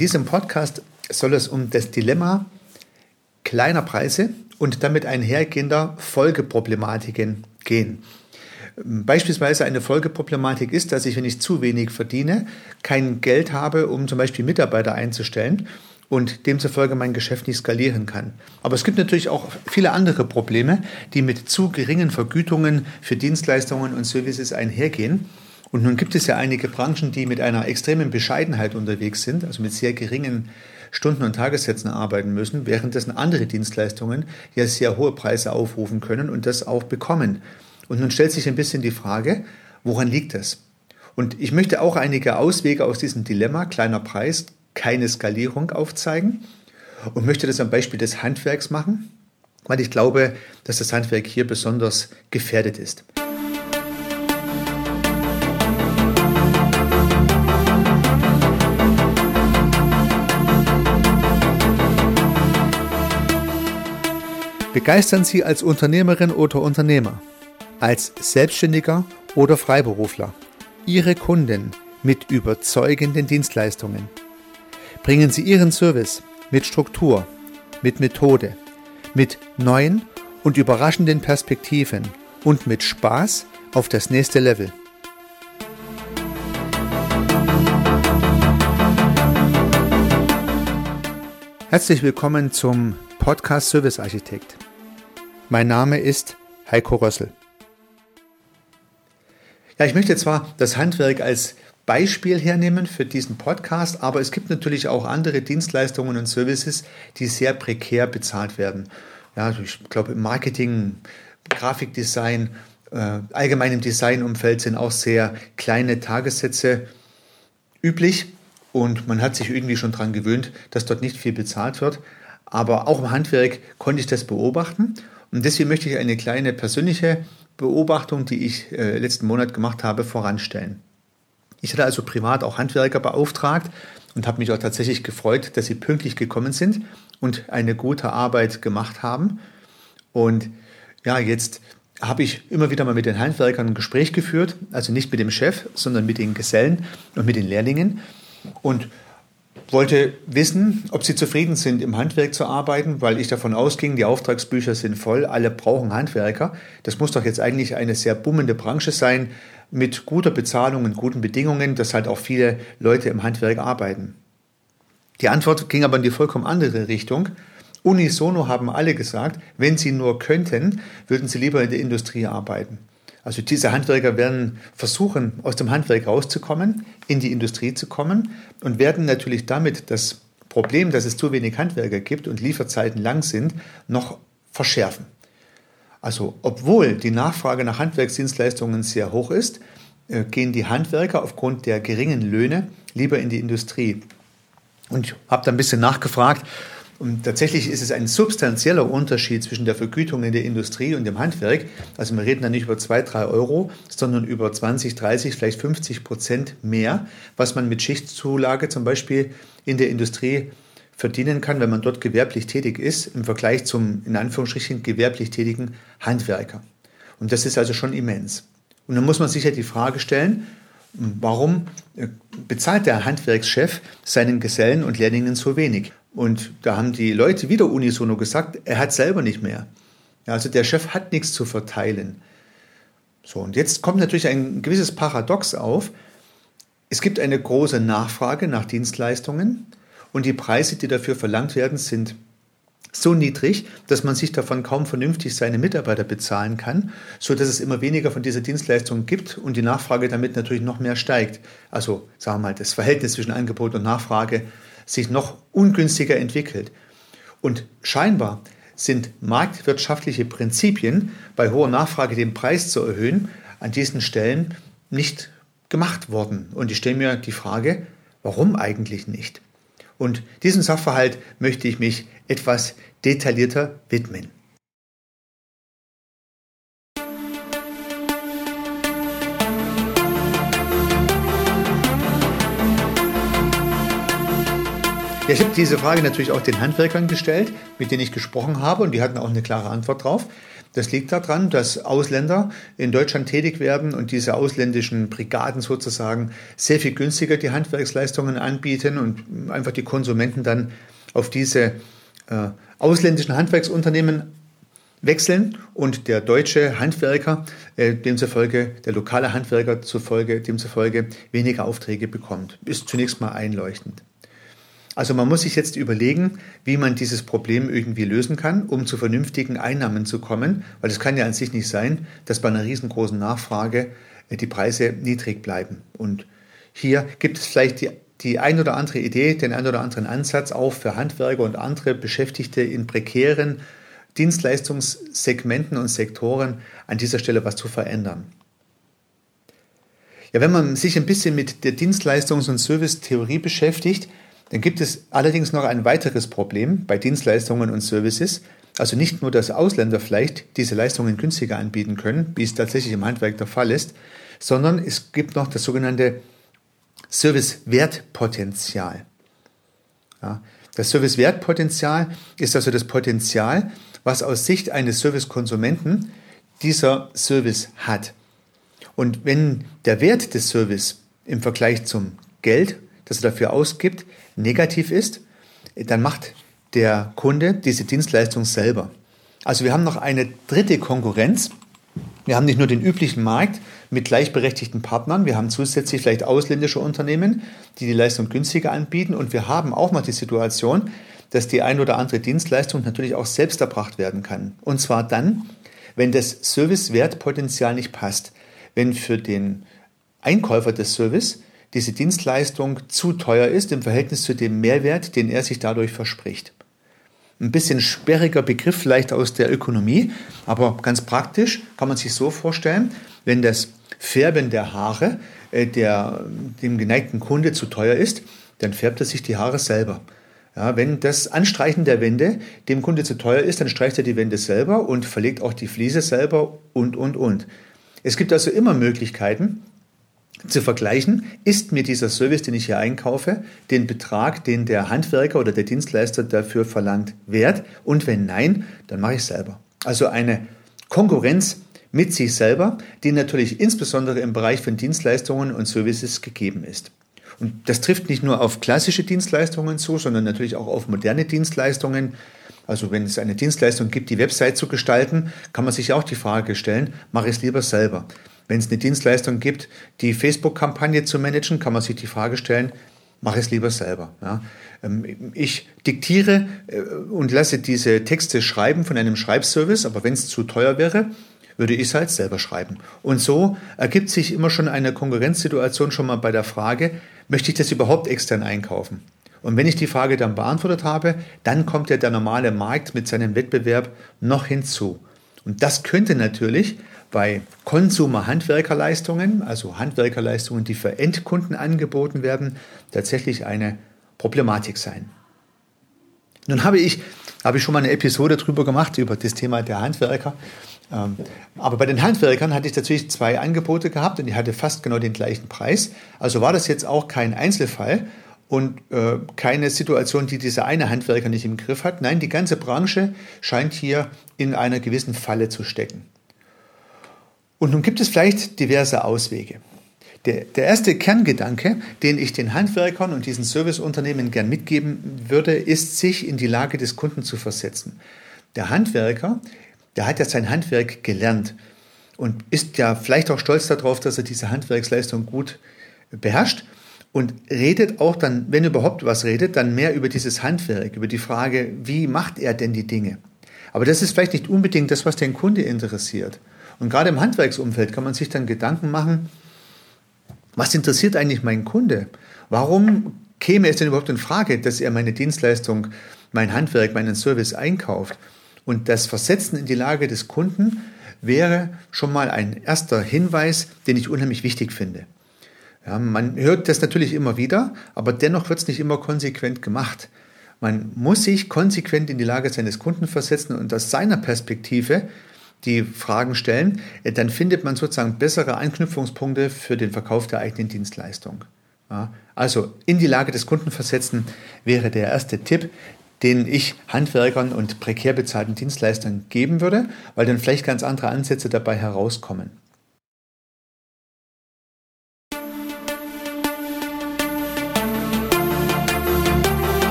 diesem Podcast soll es um das Dilemma kleiner Preise und damit einhergehender Folgeproblematiken gehen. Beispielsweise eine Folgeproblematik ist, dass ich, wenn ich zu wenig verdiene, kein Geld habe, um zum Beispiel Mitarbeiter einzustellen und demzufolge mein Geschäft nicht skalieren kann. Aber es gibt natürlich auch viele andere Probleme, die mit zu geringen Vergütungen für Dienstleistungen und Services einhergehen. Und nun gibt es ja einige Branchen, die mit einer extremen Bescheidenheit unterwegs sind, also mit sehr geringen Stunden- und Tagessätzen arbeiten müssen, währenddessen andere Dienstleistungen ja sehr hohe Preise aufrufen können und das auch bekommen. Und nun stellt sich ein bisschen die Frage, woran liegt das? Und ich möchte auch einige Auswege aus diesem Dilemma, kleiner Preis, keine Skalierung aufzeigen und möchte das am Beispiel des Handwerks machen, weil ich glaube, dass das Handwerk hier besonders gefährdet ist. Begeistern Sie als Unternehmerin oder Unternehmer, als Selbstständiger oder Freiberufler Ihre Kunden mit überzeugenden Dienstleistungen. Bringen Sie Ihren Service mit Struktur, mit Methode, mit neuen und überraschenden Perspektiven und mit Spaß auf das nächste Level. Herzlich willkommen zum Podcast Service Architekt. Mein Name ist Heiko Rössel. Ja, ich möchte zwar das Handwerk als Beispiel hernehmen für diesen Podcast, aber es gibt natürlich auch andere Dienstleistungen und Services, die sehr prekär bezahlt werden. Ja, ich glaube, im Marketing, Grafikdesign, äh, allgemein im Designumfeld sind auch sehr kleine Tagessätze üblich und man hat sich irgendwie schon daran gewöhnt, dass dort nicht viel bezahlt wird. Aber auch im Handwerk konnte ich das beobachten. Und deswegen möchte ich eine kleine persönliche Beobachtung, die ich äh, letzten Monat gemacht habe, voranstellen. Ich hatte also privat auch Handwerker beauftragt und habe mich auch tatsächlich gefreut, dass sie pünktlich gekommen sind und eine gute Arbeit gemacht haben. Und ja, jetzt habe ich immer wieder mal mit den Handwerkern ein Gespräch geführt, also nicht mit dem Chef, sondern mit den Gesellen und mit den Lehrlingen. Und wollte wissen, ob Sie zufrieden sind, im Handwerk zu arbeiten, weil ich davon ausging, die Auftragsbücher sind voll, alle brauchen Handwerker. Das muss doch jetzt eigentlich eine sehr bummende Branche sein, mit guter Bezahlung und guten Bedingungen, dass halt auch viele Leute im Handwerk arbeiten. Die Antwort ging aber in die vollkommen andere Richtung. Unisono haben alle gesagt, wenn sie nur könnten, würden sie lieber in der Industrie arbeiten. Also diese Handwerker werden versuchen, aus dem Handwerk rauszukommen, in die Industrie zu kommen und werden natürlich damit das Problem, dass es zu wenig Handwerker gibt und Lieferzeiten lang sind, noch verschärfen. Also obwohl die Nachfrage nach Handwerksdienstleistungen sehr hoch ist, äh, gehen die Handwerker aufgrund der geringen Löhne lieber in die Industrie. Und ich habe da ein bisschen nachgefragt, und tatsächlich ist es ein substanzieller Unterschied zwischen der Vergütung in der Industrie und dem Handwerk. Also wir reden da nicht über zwei, drei Euro, sondern über 20, 30, vielleicht 50 Prozent mehr, was man mit Schichtzulage zum Beispiel in der Industrie verdienen kann, wenn man dort gewerblich tätig ist, im Vergleich zum in Anführungsstrichen gewerblich tätigen Handwerker. Und das ist also schon immens. Und dann muss man sich ja die Frage stellen, warum äh, bezahlt der Handwerkschef seinen Gesellen und Lehrlingen so wenig? Und da haben die Leute wieder unisono gesagt, er hat selber nicht mehr. Also der Chef hat nichts zu verteilen. So, und jetzt kommt natürlich ein gewisses Paradox auf. Es gibt eine große Nachfrage nach Dienstleistungen und die Preise, die dafür verlangt werden, sind so niedrig, dass man sich davon kaum vernünftig seine Mitarbeiter bezahlen kann, so dass es immer weniger von dieser Dienstleistung gibt und die Nachfrage damit natürlich noch mehr steigt. Also sagen wir mal, das Verhältnis zwischen Angebot und Nachfrage sich noch ungünstiger entwickelt. Und scheinbar sind marktwirtschaftliche Prinzipien, bei hoher Nachfrage den Preis zu erhöhen, an diesen Stellen nicht gemacht worden. Und ich stelle mir die Frage, warum eigentlich nicht? Und diesem Sachverhalt möchte ich mich etwas detaillierter widmen. Ich habe diese Frage natürlich auch den Handwerkern gestellt, mit denen ich gesprochen habe, und die hatten auch eine klare Antwort drauf. Das liegt daran, dass Ausländer in Deutschland tätig werden und diese ausländischen Brigaden sozusagen sehr viel günstiger die Handwerksleistungen anbieten und einfach die Konsumenten dann auf diese äh, ausländischen Handwerksunternehmen wechseln und der deutsche Handwerker äh, demzufolge, der lokale Handwerker zufolge, demzufolge weniger Aufträge bekommt. Ist zunächst mal einleuchtend. Also man muss sich jetzt überlegen, wie man dieses Problem irgendwie lösen kann, um zu vernünftigen Einnahmen zu kommen, weil es kann ja an sich nicht sein, dass bei einer riesengroßen Nachfrage äh, die Preise niedrig bleiben. Und hier gibt es vielleicht die, die ein oder andere Idee, den ein oder anderen Ansatz auch für Handwerker und andere Beschäftigte in prekären Dienstleistungssegmenten und Sektoren an dieser Stelle was zu verändern. Ja, wenn man sich ein bisschen mit der Dienstleistungs- und Servicetheorie beschäftigt, dann gibt es allerdings noch ein weiteres Problem bei Dienstleistungen und Services. Also nicht nur, dass Ausländer vielleicht diese Leistungen günstiger anbieten können, wie es tatsächlich im Handwerk der Fall ist, sondern es gibt noch das sogenannte Servicewertpotenzial. Ja, das Servicewertpotenzial ist also das Potenzial, was aus Sicht eines Servicekonsumenten dieser Service hat. Und wenn der Wert des Service im Vergleich zum Geld, das er dafür ausgibt, negativ ist, dann macht der Kunde diese Dienstleistung selber. Also wir haben noch eine dritte Konkurrenz. Wir haben nicht nur den üblichen Markt mit gleichberechtigten Partnern, wir haben zusätzlich vielleicht ausländische Unternehmen, die die Leistung günstiger anbieten und wir haben auch noch die Situation, dass die ein oder andere Dienstleistung natürlich auch selbst erbracht werden kann. Und zwar dann, wenn das Servicewertpotenzial nicht passt. Wenn für den Einkäufer des Service diese Dienstleistung zu teuer ist im Verhältnis zu dem Mehrwert, den er sich dadurch verspricht. Ein bisschen sperriger Begriff vielleicht aus der Ökonomie, aber ganz praktisch kann man sich so vorstellen, wenn das Färben der Haare äh, der, dem geneigten Kunde zu teuer ist, dann färbt er sich die Haare selber. Ja, wenn das Anstreichen der Wände dem Kunde zu teuer ist, dann streicht er die Wände selber und verlegt auch die Fliese selber und, und, und. Es gibt also immer Möglichkeiten zu vergleichen, ist mir dieser Service, den ich hier einkaufe, den Betrag, den der Handwerker oder der Dienstleister dafür verlangt, wert? Und wenn nein, dann mache ich selber. Also eine Konkurrenz mit sich selber, die natürlich insbesondere im Bereich von Dienstleistungen und Services gegeben ist. Und das trifft nicht nur auf klassische Dienstleistungen zu, sondern natürlich auch auf moderne Dienstleistungen. Also wenn es eine Dienstleistung gibt, die Website zu gestalten, kann man sich auch die Frage stellen, mache ich es lieber selber. Wenn es eine Dienstleistung gibt, die Facebook-Kampagne zu managen, kann man sich die Frage stellen, mache es lieber selber. Ja. Ähm, ich diktiere äh, und lasse diese Texte schreiben von einem Schreibservice, aber wenn es zu teuer wäre, würde ich es halt selber schreiben. Und so ergibt sich immer schon eine Konkurrenzsituation schon mal bei der Frage, möchte ich das überhaupt extern einkaufen? Und wenn ich die Frage dann beantwortet habe, dann kommt ja der normale Markt mit seinem Wettbewerb noch hinzu. Und das könnte natürlich bei Konsumer-Handwerkerleistungen, also Handwerkerleistungen, die für Endkunden angeboten werden, tatsächlich eine Problematik sein. Nun habe ich, habe ich schon mal eine Episode darüber gemacht, über das Thema der Handwerker. Ähm, aber bei den Handwerkern hatte ich natürlich zwei Angebote gehabt und die hatte fast genau den gleichen Preis. Also war das jetzt auch kein Einzelfall und äh, keine Situation, die dieser eine Handwerker nicht im Griff hat. Nein, die ganze Branche scheint hier in einer gewissen Falle zu stecken. Und nun gibt es vielleicht diverse Auswege. Der, der erste Kerngedanke, den ich den Handwerkern und diesen Serviceunternehmen gern mitgeben würde, ist, sich in die Lage des Kunden zu versetzen. Der Handwerker der hat ja sein Handwerk gelernt und ist ja vielleicht auch stolz darauf, dass er diese Handwerksleistung gut beherrscht und redet auch dann, wenn überhaupt was redet, dann mehr über dieses Handwerk, über die Frage, wie macht er denn die Dinge. Aber das ist vielleicht nicht unbedingt das, was den Kunde interessiert. Und gerade im Handwerksumfeld kann man sich dann Gedanken machen, was interessiert eigentlich meinen Kunde? Warum käme es denn überhaupt in Frage, dass er meine Dienstleistung, mein Handwerk, meinen Service einkauft? Und das Versetzen in die Lage des Kunden wäre schon mal ein erster Hinweis, den ich unheimlich wichtig finde. Ja, man hört das natürlich immer wieder, aber dennoch wird es nicht immer konsequent gemacht. Man muss sich konsequent in die Lage seines Kunden versetzen und aus seiner Perspektive die Fragen stellen, dann findet man sozusagen bessere Anknüpfungspunkte für den Verkauf der eigenen Dienstleistung. Also in die Lage des Kunden versetzen wäre der erste Tipp, den ich Handwerkern und prekär bezahlten Dienstleistern geben würde, weil dann vielleicht ganz andere Ansätze dabei herauskommen.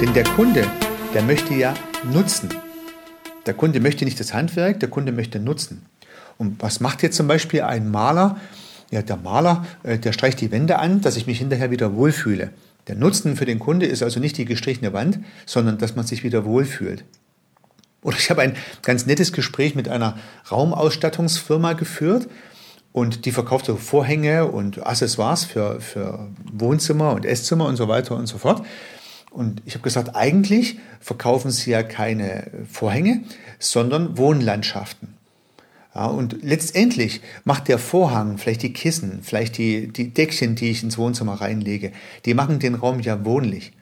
Denn der Kunde, der möchte ja nutzen. Der Kunde möchte nicht das Handwerk, der Kunde möchte nutzen. Und was macht jetzt zum Beispiel ein Maler? Ja, der Maler, äh, der streicht die Wände an, dass ich mich hinterher wieder wohlfühle. Der Nutzen für den Kunde ist also nicht die gestrichene Wand, sondern dass man sich wieder wohlfühlt. Oder ich habe ein ganz nettes Gespräch mit einer Raumausstattungsfirma geführt und die verkaufte Vorhänge und Accessoires für, für Wohnzimmer und Esszimmer und so weiter und so fort. Und ich habe gesagt, eigentlich verkaufen sie ja keine Vorhänge, sondern Wohnlandschaften. Ja, und letztendlich macht der Vorhang, vielleicht die Kissen, vielleicht die, die Deckchen, die ich ins Wohnzimmer reinlege, die machen den Raum ja wohnlich.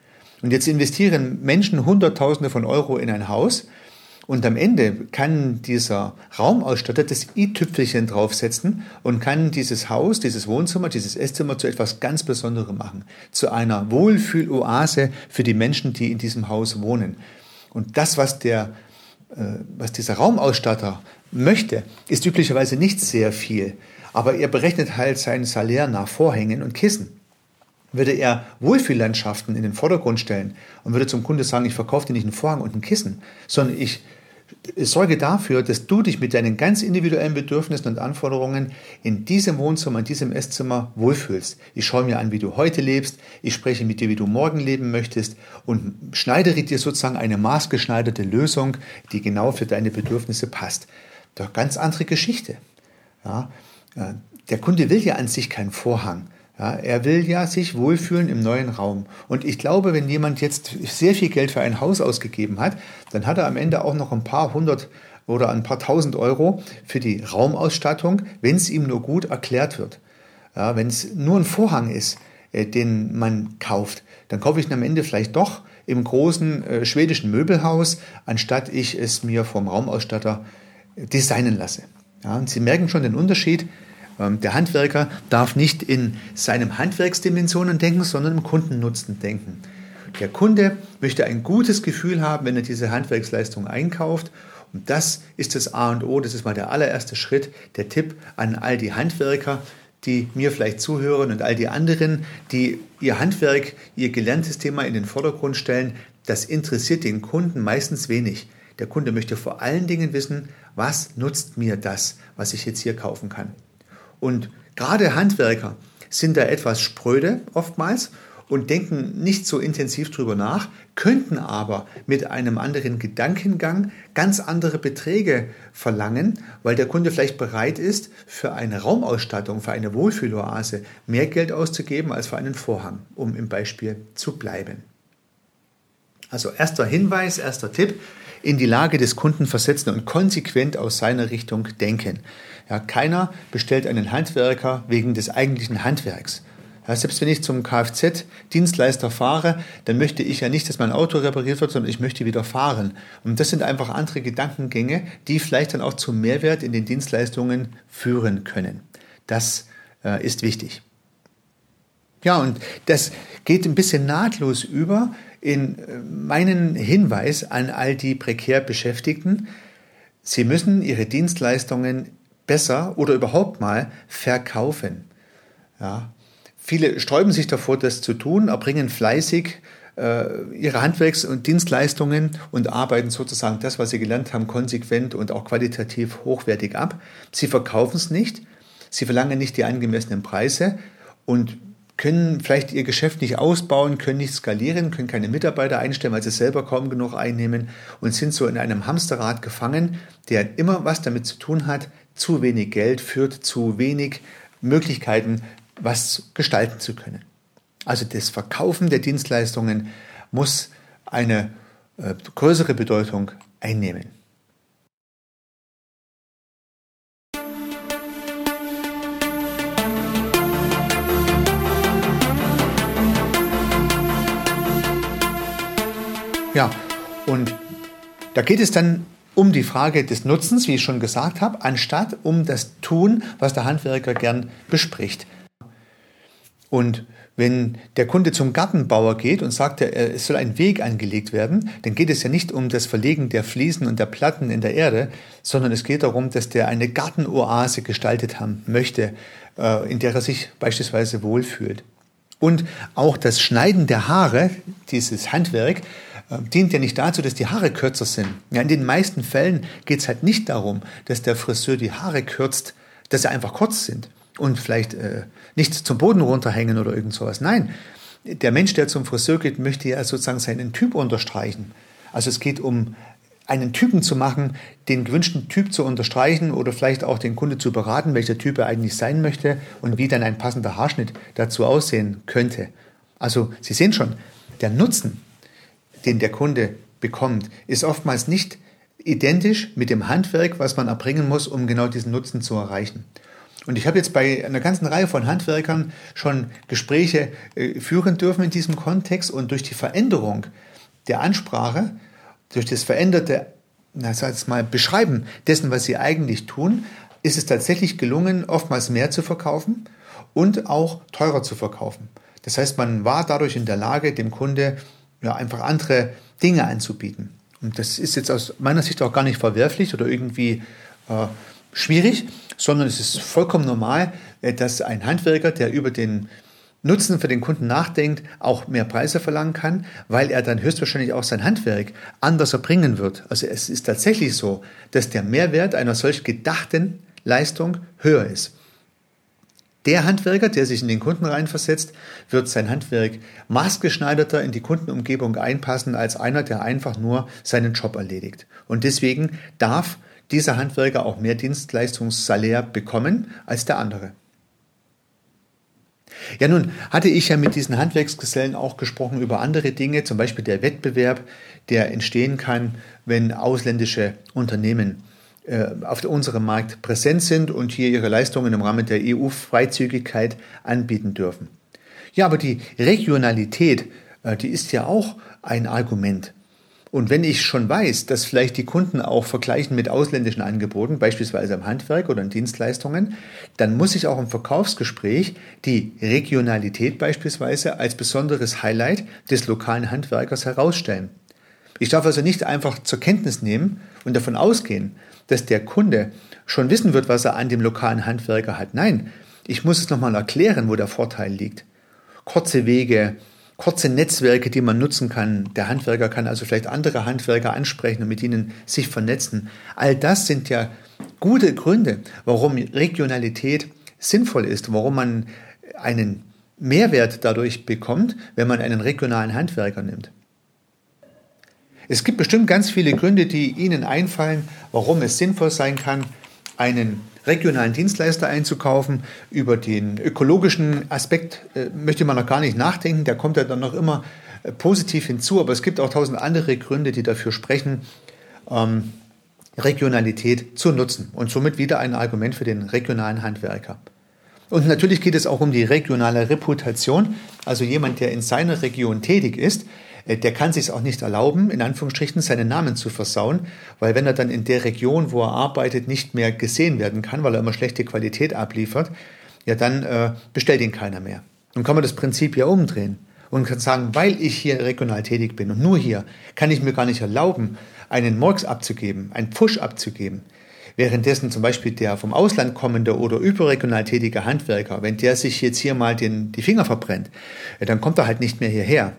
Und jetzt investieren Menschen Hunderttausende von Euro in ein Haus und am Ende kann dieser Raumausstatter das i-Tüpfelchen draufsetzen und kann dieses Haus, dieses Wohnzimmer, dieses Esszimmer zu etwas ganz Besonderem machen. Zu einer Wohlfühloase für die Menschen, die in diesem Haus wohnen. Und das, was der, äh, was dieser Raumausstatter möchte, ist üblicherweise nicht sehr viel. Aber er berechnet halt sein Salär nach Vorhängen und Kissen. Würde er Wohlfühllandschaften in den Vordergrund stellen und würde zum Kunde sagen, ich verkaufe dir nicht einen Vorhang und ein Kissen, sondern ich sorge dafür, dass du dich mit deinen ganz individuellen Bedürfnissen und Anforderungen in diesem Wohnzimmer, in diesem Esszimmer wohlfühlst. Ich schaue mir an, wie du heute lebst, ich spreche mit dir, wie du morgen leben möchtest und schneidere dir sozusagen eine maßgeschneiderte Lösung, die genau für deine Bedürfnisse passt. Doch ganz andere Geschichte. Ja, äh, der Kunde will ja an sich keinen Vorhang. Ja, er will ja sich wohlfühlen im neuen Raum. Und ich glaube, wenn jemand jetzt sehr viel Geld für ein Haus ausgegeben hat, dann hat er am Ende auch noch ein paar hundert oder ein paar tausend Euro für die Raumausstattung, wenn es ihm nur gut erklärt wird. Ja, wenn es nur ein Vorhang ist, äh, den man kauft, dann kaufe ich ihn am Ende vielleicht doch im großen äh, schwedischen Möbelhaus, anstatt ich es mir vom Raumausstatter designen lasse. Ja, und Sie merken schon den Unterschied. Ähm, der Handwerker darf nicht in seinem Handwerksdimensionen denken, sondern im Kundennutzen denken. Der Kunde möchte ein gutes Gefühl haben, wenn er diese Handwerksleistung einkauft. Und das ist das A und O, das ist mal der allererste Schritt, der Tipp an all die Handwerker, die mir vielleicht zuhören und all die anderen, die ihr Handwerk, ihr gelerntes Thema in den Vordergrund stellen. Das interessiert den Kunden meistens wenig. Der Kunde möchte vor allen Dingen wissen, was nutzt mir das, was ich jetzt hier kaufen kann. Und gerade Handwerker sind da etwas spröde oftmals und denken nicht so intensiv drüber nach, könnten aber mit einem anderen Gedankengang ganz andere Beträge verlangen, weil der Kunde vielleicht bereit ist, für eine Raumausstattung, für eine Wohlfühloase mehr Geld auszugeben als für einen Vorhang, um im Beispiel zu bleiben. Also erster Hinweis, erster Tipp, in die Lage des Kunden versetzen und konsequent aus seiner Richtung denken. Ja, keiner bestellt einen Handwerker wegen des eigentlichen Handwerks. Ja, selbst wenn ich zum Kfz-Dienstleister fahre, dann möchte ich ja nicht, dass mein Auto repariert wird, sondern ich möchte wieder fahren. Und das sind einfach andere Gedankengänge, die vielleicht dann auch zum Mehrwert in den Dienstleistungen führen können. Das äh, ist wichtig. Ja, und das geht ein bisschen nahtlos über in äh, meinen Hinweis an all die prekär Beschäftigten, sie müssen ihre Dienstleistungen besser oder überhaupt mal verkaufen. Ja. Viele sträuben sich davor, das zu tun, erbringen fleißig äh, ihre Handwerks- und Dienstleistungen und arbeiten sozusagen das, was sie gelernt haben, konsequent und auch qualitativ hochwertig ab. Sie verkaufen es nicht, sie verlangen nicht die angemessenen Preise und können vielleicht ihr Geschäft nicht ausbauen, können nicht skalieren, können keine Mitarbeiter einstellen, weil sie selber kaum genug einnehmen und sind so in einem Hamsterrad gefangen, der immer was damit zu tun hat, zu wenig Geld führt zu wenig Möglichkeiten, was gestalten zu können. Also das Verkaufen der Dienstleistungen muss eine äh, größere Bedeutung einnehmen. Da geht es dann um die Frage des Nutzens, wie ich schon gesagt habe, anstatt um das Tun, was der Handwerker gern bespricht. Und wenn der Kunde zum Gartenbauer geht und sagt, es soll ein Weg angelegt werden, dann geht es ja nicht um das Verlegen der Fliesen und der Platten in der Erde, sondern es geht darum, dass der eine Gartenoase gestaltet haben möchte, äh, in der er sich beispielsweise wohlfühlt. Und auch das Schneiden der Haare, dieses Handwerk, dient ja nicht dazu, dass die Haare kürzer sind. Ja, in den meisten Fällen geht es halt nicht darum, dass der Friseur die Haare kürzt, dass sie einfach kurz sind und vielleicht äh, nicht zum Boden runterhängen oder irgend sowas. Nein, der Mensch, der zum Friseur geht, möchte ja sozusagen seinen Typ unterstreichen. Also es geht um einen Typen zu machen, den gewünschten Typ zu unterstreichen oder vielleicht auch den Kunde zu beraten, welcher Typ er eigentlich sein möchte und wie dann ein passender Haarschnitt dazu aussehen könnte. Also Sie sehen schon, der Nutzen, den der Kunde bekommt, ist oftmals nicht identisch mit dem Handwerk, was man erbringen muss, um genau diesen Nutzen zu erreichen. Und ich habe jetzt bei einer ganzen Reihe von Handwerkern schon Gespräche äh, führen dürfen in diesem Kontext und durch die Veränderung der Ansprache, durch das veränderte, na, sag ich mal, Beschreiben dessen, was sie eigentlich tun, ist es tatsächlich gelungen, oftmals mehr zu verkaufen und auch teurer zu verkaufen. Das heißt, man war dadurch in der Lage, dem Kunde ja, einfach andere Dinge anzubieten. Und das ist jetzt aus meiner Sicht auch gar nicht verwerflich oder irgendwie äh, schwierig, sondern es ist vollkommen normal, äh, dass ein Handwerker, der über den Nutzen für den Kunden nachdenkt, auch mehr Preise verlangen kann, weil er dann höchstwahrscheinlich auch sein Handwerk anders erbringen wird. Also es ist tatsächlich so, dass der Mehrwert einer solch gedachten Leistung höher ist. Der Handwerker, der sich in den Kunden reinversetzt, wird sein Handwerk maßgeschneiderter in die Kundenumgebung einpassen als einer, der einfach nur seinen Job erledigt. Und deswegen darf dieser Handwerker auch mehr Dienstleistungssalär bekommen als der andere. Ja, nun hatte ich ja mit diesen Handwerksgesellen auch gesprochen über andere Dinge, zum Beispiel der Wettbewerb, der entstehen kann, wenn ausländische Unternehmen auf unserem Markt präsent sind und hier ihre Leistungen im Rahmen der EU-Freizügigkeit anbieten dürfen. Ja, aber die Regionalität, äh, die ist ja auch ein Argument. Und wenn ich schon weiß, dass vielleicht die Kunden auch vergleichen mit ausländischen Angeboten, beispielsweise im Handwerk oder in Dienstleistungen, dann muss ich auch im Verkaufsgespräch die Regionalität beispielsweise als besonderes Highlight des lokalen Handwerkers herausstellen. Ich darf also nicht einfach zur Kenntnis nehmen und davon ausgehen, dass der Kunde schon wissen wird, was er an dem lokalen Handwerker hat. Nein, ich muss es nochmal erklären, wo der Vorteil liegt. Kurze Wege, kurze Netzwerke, die man nutzen kann. Der Handwerker kann also vielleicht andere Handwerker ansprechen und mit ihnen sich vernetzen. All das sind ja gute Gründe, warum Regionalität sinnvoll ist, warum man einen Mehrwert dadurch bekommt, wenn man einen regionalen Handwerker nimmt. Es gibt bestimmt ganz viele Gründe, die Ihnen einfallen, warum es sinnvoll sein kann, einen regionalen Dienstleister einzukaufen. Über den ökologischen Aspekt äh, möchte man noch gar nicht nachdenken, der kommt ja dann noch immer äh, positiv hinzu, aber es gibt auch tausend andere Gründe, die dafür sprechen, ähm, Regionalität zu nutzen und somit wieder ein Argument für den regionalen Handwerker. Und natürlich geht es auch um die regionale Reputation, also jemand, der in seiner Region tätig ist, der kann sich auch nicht erlauben, in Anführungsstrichen seinen Namen zu versauen, weil wenn er dann in der Region, wo er arbeitet, nicht mehr gesehen werden kann, weil er immer schlechte Qualität abliefert, ja dann äh, bestellt ihn keiner mehr. Dann kann man das Prinzip ja umdrehen und kann sagen, weil ich hier regional tätig bin und nur hier, kann ich mir gar nicht erlauben, einen Morgs abzugeben, einen Push abzugeben. Währenddessen zum Beispiel der vom Ausland kommende oder überregional tätige Handwerker, wenn der sich jetzt hier mal den, die Finger verbrennt, dann kommt er halt nicht mehr hierher.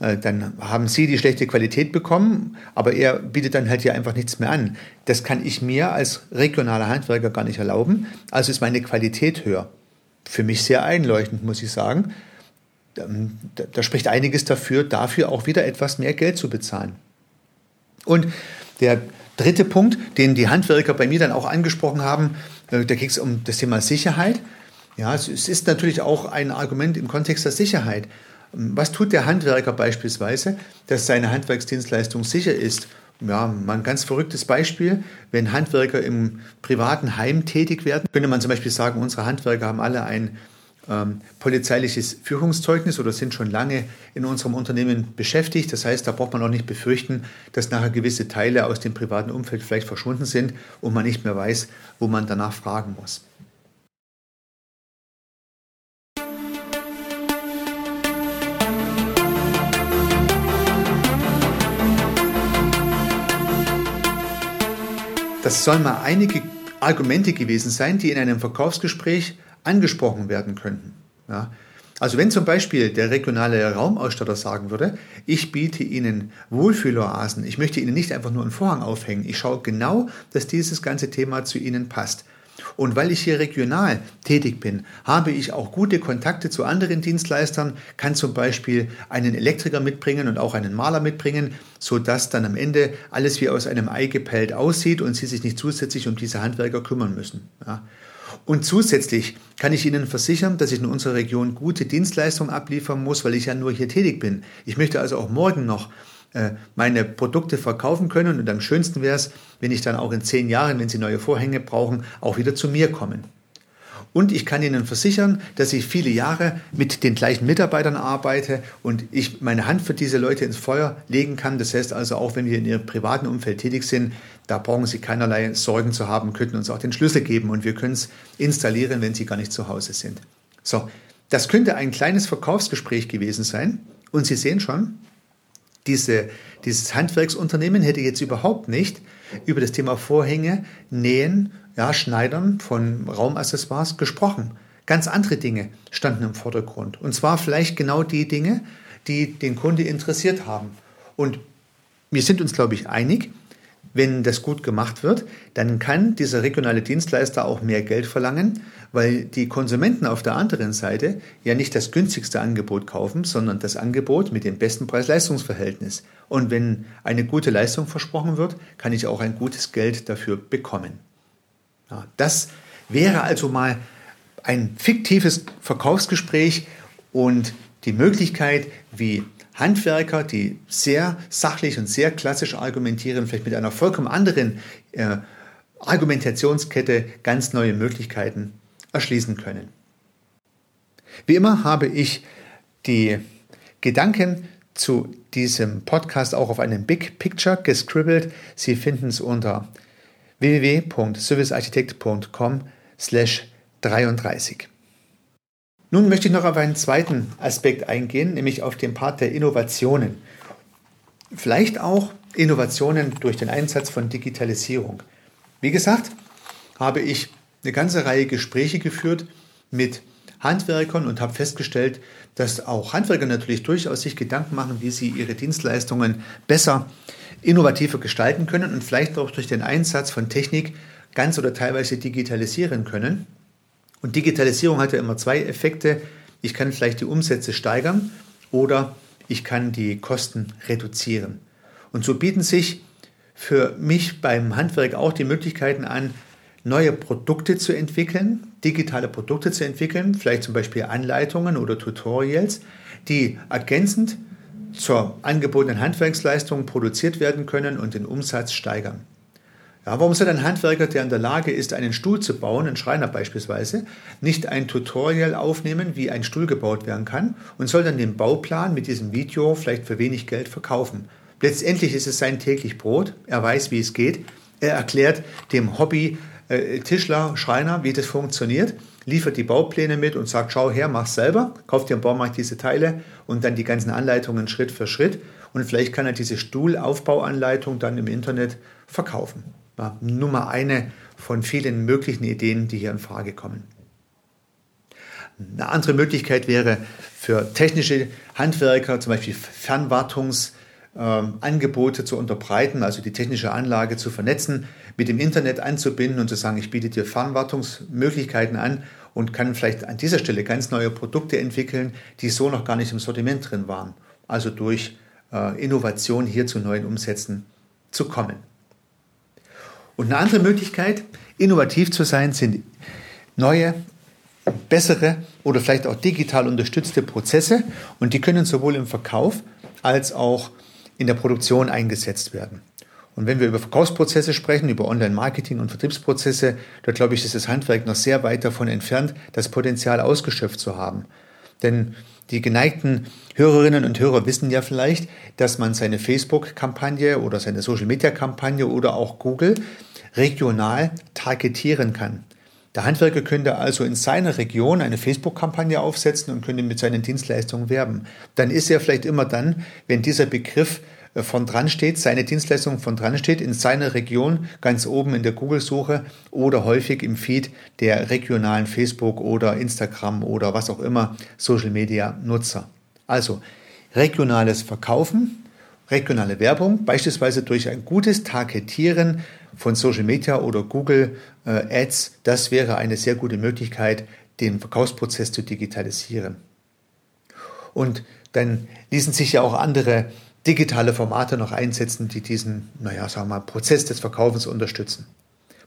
Äh, dann haben Sie die schlechte Qualität bekommen, aber er bietet dann halt hier einfach nichts mehr an. Das kann ich mir als regionaler Handwerker gar nicht erlauben, also ist meine Qualität höher. Für mich sehr einleuchtend, muss ich sagen. Ähm, da, da spricht einiges dafür, dafür auch wieder etwas mehr Geld zu bezahlen. Und der dritte Punkt, den die Handwerker bei mir dann auch angesprochen haben, äh, da ging es um das Thema Sicherheit. Ja, es ist natürlich auch ein Argument im Kontext der Sicherheit. Was tut der Handwerker beispielsweise, dass seine Handwerksdienstleistung sicher ist? Ja, mal ein ganz verrücktes Beispiel. Wenn Handwerker im privaten Heim tätig werden, könnte man zum Beispiel sagen, unsere Handwerker haben alle ein ähm, polizeiliches Führungszeugnis oder sind schon lange in unserem Unternehmen beschäftigt. Das heißt, da braucht man auch nicht befürchten, dass nachher gewisse Teile aus dem privaten Umfeld vielleicht verschwunden sind und man nicht mehr weiß, wo man danach fragen muss. Das sollen mal einige Argumente gewesen sein, die in einem Verkaufsgespräch angesprochen werden könnten. Ja. Also wenn zum Beispiel der regionale Raumausstatter sagen würde, ich biete Ihnen Wohlfühloasen, ich möchte Ihnen nicht einfach nur einen Vorhang aufhängen, ich schaue genau, dass dieses ganze Thema zu Ihnen passt. Und weil ich hier regional tätig bin, habe ich auch gute Kontakte zu anderen Dienstleistern, kann zum Beispiel einen Elektriker mitbringen und auch einen Maler mitbringen, sodass dann am Ende alles wie aus einem Ei gepellt aussieht und Sie sich nicht zusätzlich um diese Handwerker kümmern müssen. Ja. Und zusätzlich kann ich Ihnen versichern, dass ich in unserer Region gute Dienstleistungen abliefern muss, weil ich ja nur hier tätig bin. Ich möchte also auch morgen noch meine Produkte verkaufen können und am schönsten wäre es, wenn ich dann auch in zehn Jahren, wenn Sie neue Vorhänge brauchen, auch wieder zu mir kommen. Und ich kann Ihnen versichern, dass ich viele Jahre mit den gleichen Mitarbeitern arbeite und ich meine Hand für diese Leute ins Feuer legen kann. Das heißt also, auch wenn wir in Ihrem privaten Umfeld tätig sind, da brauchen Sie keinerlei Sorgen zu haben, könnten uns auch den Schlüssel geben und wir können es installieren, wenn Sie gar nicht zu Hause sind. So, das könnte ein kleines Verkaufsgespräch gewesen sein. Und Sie sehen schon, diese, dieses Handwerksunternehmen hätte jetzt überhaupt nicht über das Thema Vorhänge, Nähen, ja, Schneidern von Raumaccessoires gesprochen. Ganz andere Dinge standen im Vordergrund. Und zwar vielleicht genau die Dinge, die den Kunde interessiert haben. Und wir sind uns, glaube ich, einig, wenn das gut gemacht wird, dann kann dieser regionale Dienstleister auch mehr Geld verlangen, weil die Konsumenten auf der anderen Seite ja nicht das günstigste Angebot kaufen, sondern das Angebot mit dem besten Preis-Leistungs-Verhältnis. Und wenn eine gute Leistung versprochen wird, kann ich auch ein gutes Geld dafür bekommen. Ja, das wäre also mal ein fiktives Verkaufsgespräch und die Möglichkeit, wie Handwerker, die sehr sachlich und sehr klassisch argumentieren, vielleicht mit einer vollkommen anderen äh, Argumentationskette ganz neue Möglichkeiten erschließen können. Wie immer habe ich die Gedanken zu diesem Podcast auch auf einem Big Picture gescribbelt. Sie finden es unter www.servicearchitekt.com slash 33. Nun möchte ich noch auf einen zweiten Aspekt eingehen, nämlich auf den Part der Innovationen. Vielleicht auch Innovationen durch den Einsatz von Digitalisierung. Wie gesagt, habe ich eine ganze Reihe Gespräche geführt mit Handwerkern und habe festgestellt, dass auch Handwerker natürlich durchaus sich Gedanken machen, wie sie ihre Dienstleistungen besser, innovativer gestalten können und vielleicht auch durch den Einsatz von Technik ganz oder teilweise digitalisieren können. Und Digitalisierung hat ja immer zwei Effekte. Ich kann vielleicht die Umsätze steigern oder ich kann die Kosten reduzieren. Und so bieten sich für mich beim Handwerk auch die Möglichkeiten an, neue Produkte zu entwickeln, digitale Produkte zu entwickeln, vielleicht zum Beispiel Anleitungen oder Tutorials, die ergänzend zur angebotenen Handwerksleistung produziert werden können und den Umsatz steigern. Ja, warum soll ein Handwerker, der in der Lage ist, einen Stuhl zu bauen, ein Schreiner beispielsweise, nicht ein Tutorial aufnehmen, wie ein Stuhl gebaut werden kann und soll dann den Bauplan mit diesem Video vielleicht für wenig Geld verkaufen? Letztendlich ist es sein täglich Brot. Er weiß, wie es geht. Er erklärt dem Hobby äh, Tischler, Schreiner, wie das funktioniert, liefert die Baupläne mit und sagt, schau her, mach selber, kauf dir im Baumarkt diese Teile und dann die ganzen Anleitungen Schritt für Schritt. Und vielleicht kann er diese Stuhlaufbauanleitung dann im Internet verkaufen war nur mal eine von vielen möglichen Ideen, die hier in Frage kommen. Eine andere Möglichkeit wäre für technische Handwerker zum Beispiel Fernwartungsangebote zu unterbreiten, also die technische Anlage zu vernetzen, mit dem Internet anzubinden und zu sagen, ich biete dir Fernwartungsmöglichkeiten an und kann vielleicht an dieser Stelle ganz neue Produkte entwickeln, die so noch gar nicht im Sortiment drin waren. Also durch äh, Innovation hier zu neuen Umsätzen zu kommen. Und eine andere Möglichkeit, innovativ zu sein, sind neue, bessere oder vielleicht auch digital unterstützte Prozesse. Und die können sowohl im Verkauf als auch in der Produktion eingesetzt werden. Und wenn wir über Verkaufsprozesse sprechen, über Online-Marketing und Vertriebsprozesse, da glaube ich, ist das Handwerk noch sehr weit davon entfernt, das Potenzial ausgeschöpft zu haben. Denn die geneigten Hörerinnen und Hörer wissen ja vielleicht, dass man seine Facebook-Kampagne oder seine Social-Media-Kampagne oder auch Google regional targetieren kann. Der Handwerker könnte also in seiner Region eine Facebook-Kampagne aufsetzen und könnte mit seinen Dienstleistungen werben. Dann ist er vielleicht immer dann, wenn dieser Begriff von dran steht, seine Dienstleistung von dran steht, in seiner Region ganz oben in der Google-Suche oder häufig im Feed der regionalen Facebook oder Instagram oder was auch immer Social-Media-Nutzer. Also regionales Verkaufen, regionale Werbung, beispielsweise durch ein gutes Targetieren von Social Media oder Google äh, Ads, das wäre eine sehr gute Möglichkeit, den Verkaufsprozess zu digitalisieren. Und dann ließen sich ja auch andere digitale Formate noch einsetzen, die diesen, naja, sagen wir mal, Prozess des Verkaufens unterstützen.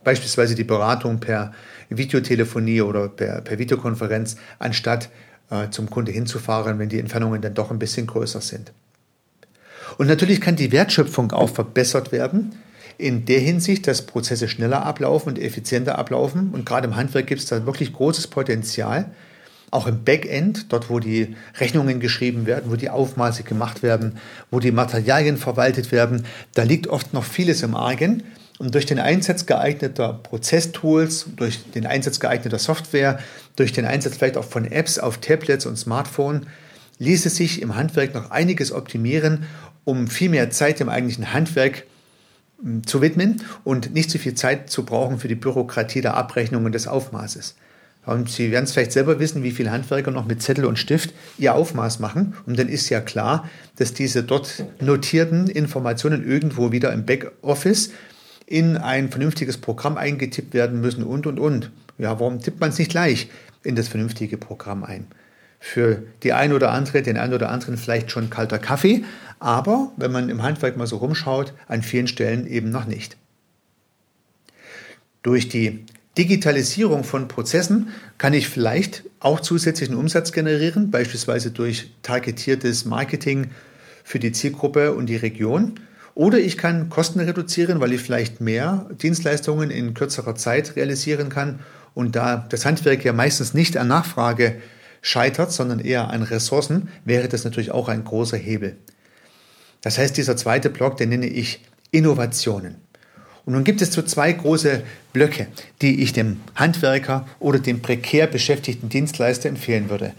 Beispielsweise die Beratung per Videotelefonie oder per, per Videokonferenz, anstatt äh, zum Kunde hinzufahren, wenn die Entfernungen dann doch ein bisschen größer sind. Und natürlich kann die Wertschöpfung auch verbessert werden, in der Hinsicht, dass Prozesse schneller ablaufen und effizienter ablaufen. Und gerade im Handwerk gibt es da wirklich großes Potenzial, auch im Backend, dort wo die Rechnungen geschrieben werden, wo die Aufmaße gemacht werden, wo die Materialien verwaltet werden, da liegt oft noch vieles im Argen. Und durch den Einsatz geeigneter Prozesstools, durch den Einsatz geeigneter Software, durch den Einsatz vielleicht auch von Apps auf Tablets und Smartphone, ließe sich im Handwerk noch einiges optimieren, um viel mehr Zeit im eigentlichen Handwerk hm, zu widmen und nicht so viel Zeit zu brauchen für die Bürokratie der Abrechnung und des Aufmaßes. Und Sie werden es vielleicht selber wissen, wie viele Handwerker noch mit Zettel und Stift ihr Aufmaß machen. Und dann ist ja klar, dass diese dort notierten Informationen irgendwo wieder im Backoffice in ein vernünftiges Programm eingetippt werden müssen und, und, und. Ja, warum tippt man es nicht gleich in das vernünftige Programm ein? Für die ein oder andere, den einen oder anderen vielleicht schon kalter Kaffee, aber wenn man im Handwerk mal so rumschaut, an vielen Stellen eben noch nicht. Durch die Digitalisierung von Prozessen kann ich vielleicht auch zusätzlichen Umsatz generieren, beispielsweise durch targetiertes Marketing für die Zielgruppe und die Region. Oder ich kann Kosten reduzieren, weil ich vielleicht mehr Dienstleistungen in kürzerer Zeit realisieren kann. Und da das Handwerk ja meistens nicht an Nachfrage scheitert, sondern eher an Ressourcen, wäre das natürlich auch ein großer Hebel. Das heißt, dieser zweite Block, den nenne ich Innovationen. Und nun gibt es so zwei große Blöcke, die ich dem Handwerker oder dem prekär beschäftigten Dienstleister empfehlen würde.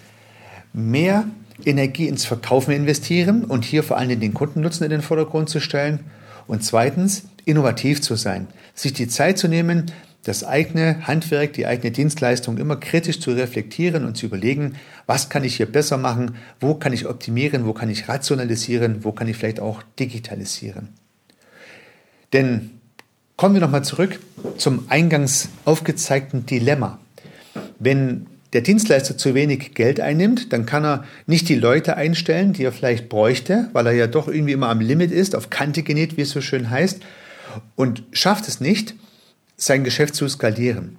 Mehr Energie ins Verkaufen investieren und hier vor allem den Kundennutzen in den Vordergrund zu stellen. Und zweitens, innovativ zu sein, sich die Zeit zu nehmen, das eigene Handwerk, die eigene Dienstleistung immer kritisch zu reflektieren und zu überlegen, was kann ich hier besser machen, wo kann ich optimieren, wo kann ich rationalisieren, wo kann ich vielleicht auch digitalisieren. Denn Kommen wir nochmal zurück zum eingangs aufgezeigten Dilemma. Wenn der Dienstleister zu wenig Geld einnimmt, dann kann er nicht die Leute einstellen, die er vielleicht bräuchte, weil er ja doch irgendwie immer am Limit ist, auf Kante genäht, wie es so schön heißt, und schafft es nicht, sein Geschäft zu skalieren.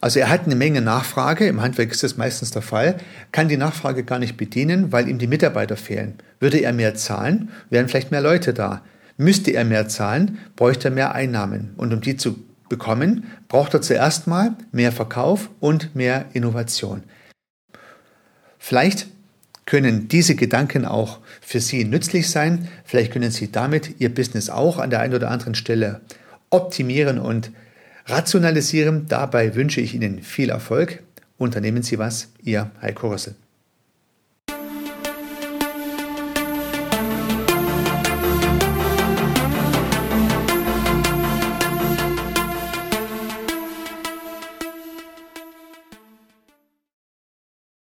Also er hat eine Menge Nachfrage, im Handwerk ist das meistens der Fall, kann die Nachfrage gar nicht bedienen, weil ihm die Mitarbeiter fehlen. Würde er mehr zahlen, wären vielleicht mehr Leute da. Müsste er mehr zahlen, bräuchte er mehr Einnahmen. Und um die zu bekommen, braucht er zuerst mal mehr Verkauf und mehr Innovation. Vielleicht können diese Gedanken auch für Sie nützlich sein. Vielleicht können Sie damit Ihr Business auch an der einen oder anderen Stelle optimieren und rationalisieren. Dabei wünsche ich Ihnen viel Erfolg. Unternehmen Sie was, Ihr Heiko Rössel.